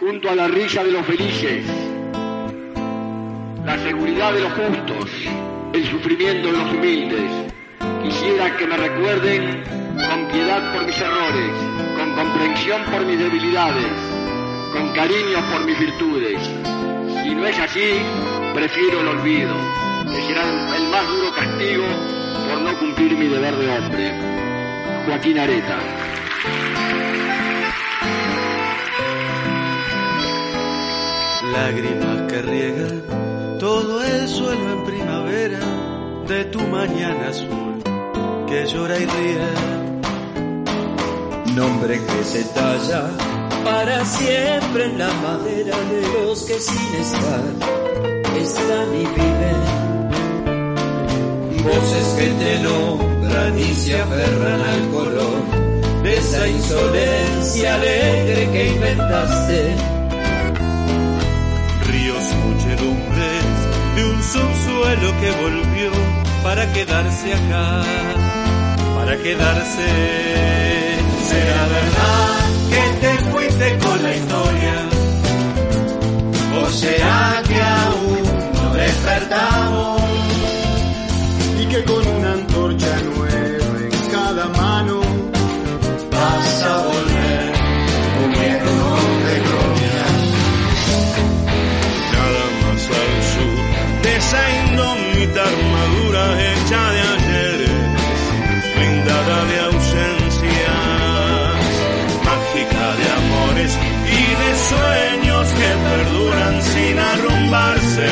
junto a la risa de los felices, la seguridad de los justos, el sufrimiento de los humildes. Quisiera que me recuerden con piedad por mis errores, con comprensión por mis debilidades, con cariño por mis virtudes. Si no es así, prefiero el olvido, que será el más duro castigo por no cumplir mi deber de hombre. Joaquín Areta. Lágrimas que riegan todo el suelo en primavera de tu mañana azul que llora y ríe. Nombre que se talla para siempre en la madera de los que sin estar están y viven. Voces que te nombran y se aferran al color de esa insolencia alegre que inventaste de un subsuelo que volvió para quedarse acá, para quedarse. Será verdad que te fuiste con la historia, o será que y de sueños que perduran sin arrumbarse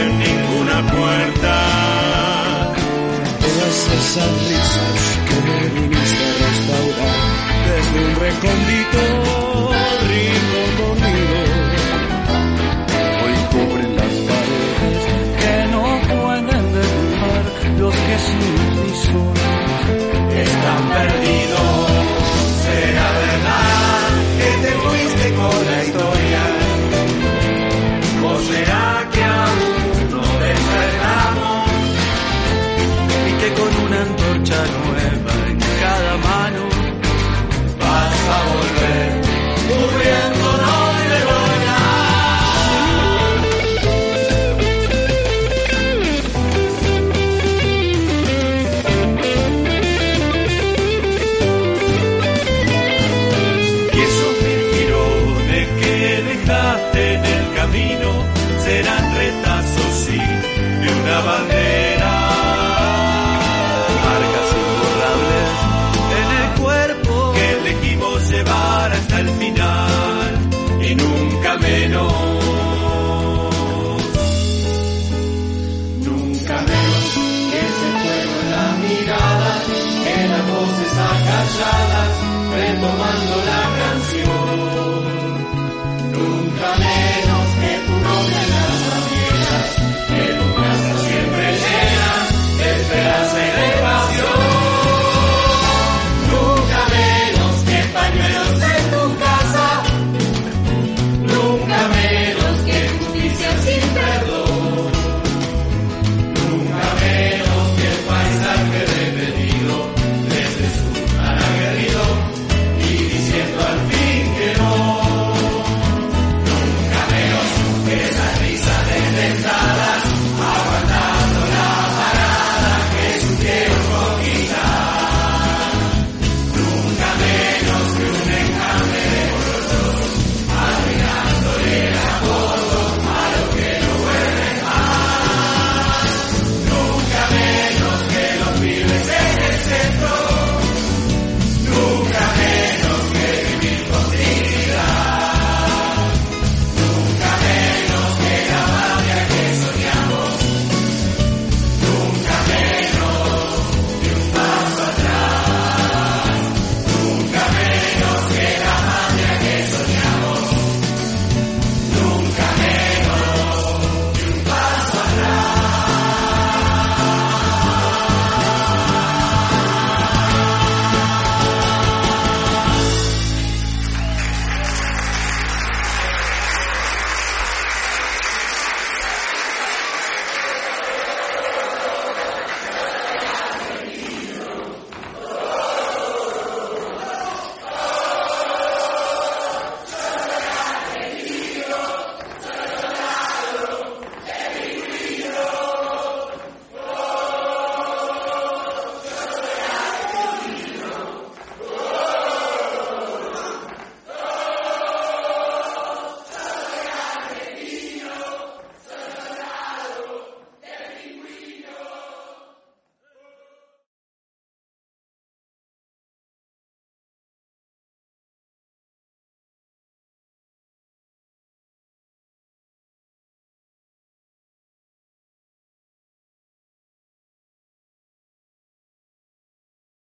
en ninguna puerta. Todas esas risas que me dejaste en el camino serán retazos sí de una bandera. Marcas imborrables en el cuerpo que elegimos llevar hasta el final